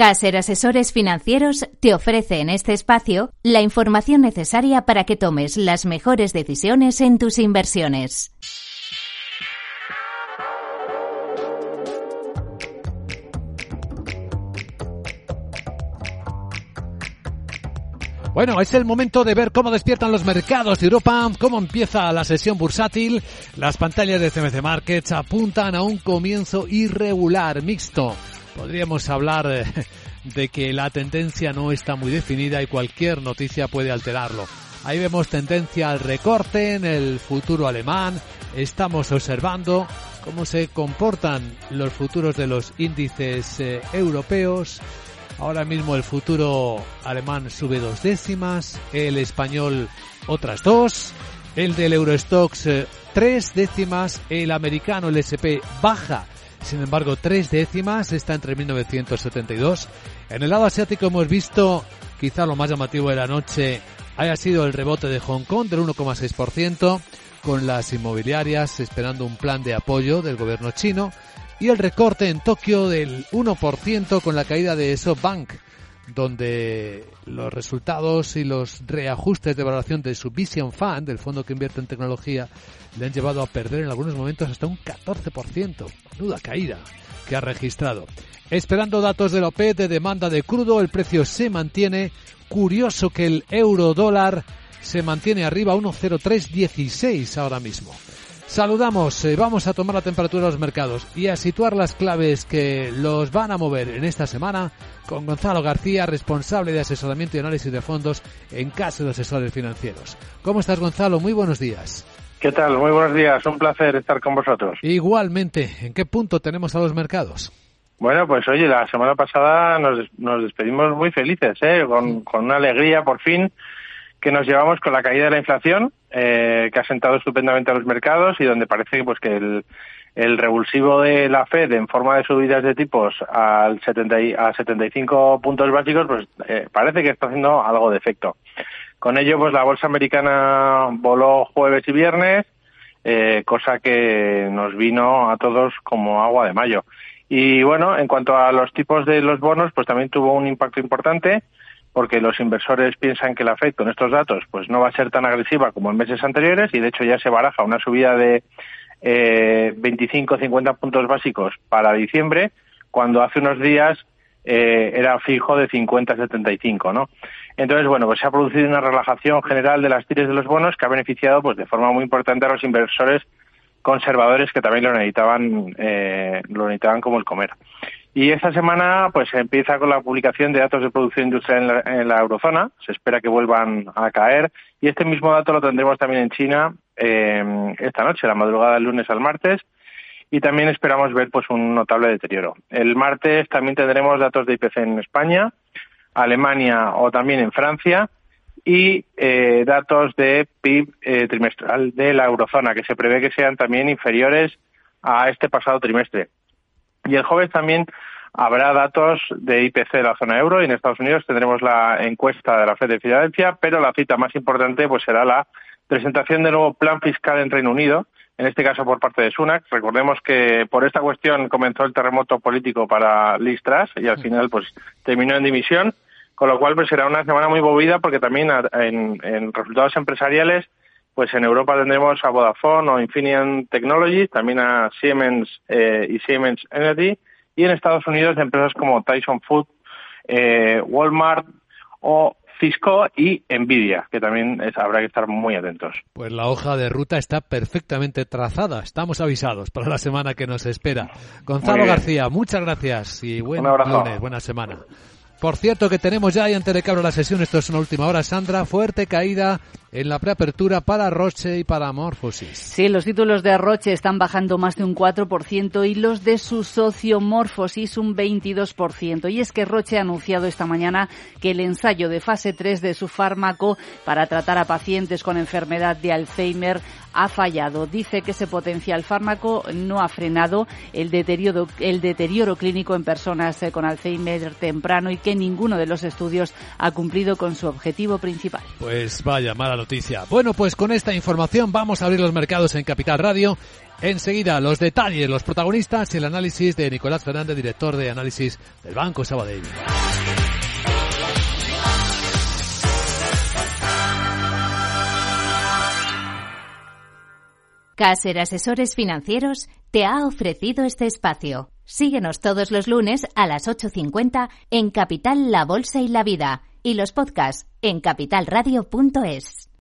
Caser Asesores Financieros te ofrece en este espacio la información necesaria para que tomes las mejores decisiones en tus inversiones. Bueno, es el momento de ver cómo despiertan los mercados de Europa, cómo empieza la sesión bursátil. Las pantallas de CMC Markets apuntan a un comienzo irregular, mixto podríamos hablar eh, de que la tendencia no está muy definida y cualquier noticia puede alterarlo. Ahí vemos tendencia al recorte en el futuro alemán. Estamos observando cómo se comportan los futuros de los índices eh, europeos. Ahora mismo el futuro alemán sube dos décimas, el español otras dos, el del Eurostox eh, tres décimas, el americano, el SP, baja sin embargo, tres décimas está entre 1972. En el lado asiático hemos visto, quizá lo más llamativo de la noche, haya sido el rebote de Hong Kong del 1,6%, con las inmobiliarias esperando un plan de apoyo del gobierno chino, y el recorte en Tokio del 1% con la caída de SoftBank, donde los resultados y los reajustes de valoración de su Vision Fund, del fondo que invierte en tecnología, le han llevado a perder en algunos momentos hasta un 14%. Nuda caída que ha registrado. Esperando datos de la OPEP de demanda de crudo, el precio se mantiene. Curioso que el euro dólar se mantiene arriba a 1,0316 ahora mismo. Saludamos, eh, vamos a tomar la temperatura de los mercados y a situar las claves que los van a mover en esta semana con Gonzalo García, responsable de asesoramiento y análisis de fondos en Casa de Asesores Financieros. ¿Cómo estás, Gonzalo? Muy buenos días. ¿Qué tal? Muy buenos días. Un placer estar con vosotros. Igualmente. ¿En qué punto tenemos a los mercados? Bueno, pues oye, la semana pasada nos, nos despedimos muy felices, ¿eh? con, con una alegría por fin que nos llevamos con la caída de la inflación, eh, que ha sentado estupendamente a los mercados y donde parece pues que el, el revulsivo de la Fed en forma de subidas de tipos al 70 a 75 puntos básicos, pues eh, parece que está haciendo algo de efecto. Con ello, pues la bolsa americana voló jueves y viernes, eh, cosa que nos vino a todos como agua de mayo. Y bueno, en cuanto a los tipos de los bonos, pues también tuvo un impacto importante porque los inversores piensan que la Fed con estos datos pues no va a ser tan agresiva como en meses anteriores y de hecho ya se baraja una subida de eh, 25 50 puntos básicos para diciembre cuando hace unos días eh, era fijo de 50 75, ¿no? Entonces, bueno, pues se ha producido una relajación general de las tires de los bonos que ha beneficiado pues de forma muy importante a los inversores conservadores que también lo necesitaban eh, lo necesitaban como el comer. Y esta semana pues empieza con la publicación de datos de producción industrial en la, eurozona, se espera que vuelvan a caer y este mismo dato lo tendremos también en China eh, esta noche, la madrugada del lunes al martes y también esperamos ver pues un notable deterioro. El martes también tendremos datos de IPC en España, Alemania o también en Francia y eh, datos de PIB eh, trimestral de la eurozona que se prevé que sean también inferiores a este pasado trimestre. Y el jueves también habrá datos de IPC de la zona euro y en Estados Unidos tendremos la encuesta de la Fed de Filadelfia, pero la cita más importante pues será la presentación del nuevo plan fiscal en Reino Unido, en este caso por parte de Sunak. Recordemos que por esta cuestión comenzó el terremoto político para Liz y al final pues terminó en dimisión, con lo cual pues será una semana muy movida porque también en, resultados empresariales pues en Europa tendremos a Vodafone o Infineon Technologies, también a Siemens eh, y Siemens Energy, y en Estados Unidos empresas como Tyson Food, eh, Walmart o Cisco y Nvidia, que también habrá que estar muy atentos. Pues la hoja de ruta está perfectamente trazada. Estamos avisados para la semana que nos espera. Gonzalo García, muchas gracias y buen lunes, buena semana. Por cierto que tenemos ya, y antes de que abra la sesión, esto es una última hora, Sandra, fuerte caída en la preapertura para Roche y para Morphosis. Sí, los títulos de Roche están bajando más de un 4% y los de su socio Morphosis un 22%. Y es que Roche ha anunciado esta mañana que el ensayo de fase 3 de su fármaco para tratar a pacientes con enfermedad de Alzheimer ha fallado. Dice que ese potencial fármaco no ha frenado el deterioro, el deterioro clínico en personas eh, con Alzheimer temprano y que ninguno de los estudios ha cumplido con su objetivo principal. Pues vaya, mala noticia. Bueno, pues con esta información vamos a abrir los mercados en Capital Radio. Enseguida los detalles, los protagonistas y el análisis de Nicolás Fernández, director de análisis del Banco Sabadell. Caser Asesores Financieros te ha ofrecido este espacio. Síguenos todos los lunes a las 8.50 en Capital La Bolsa y la Vida y los podcasts en capitalradio.es.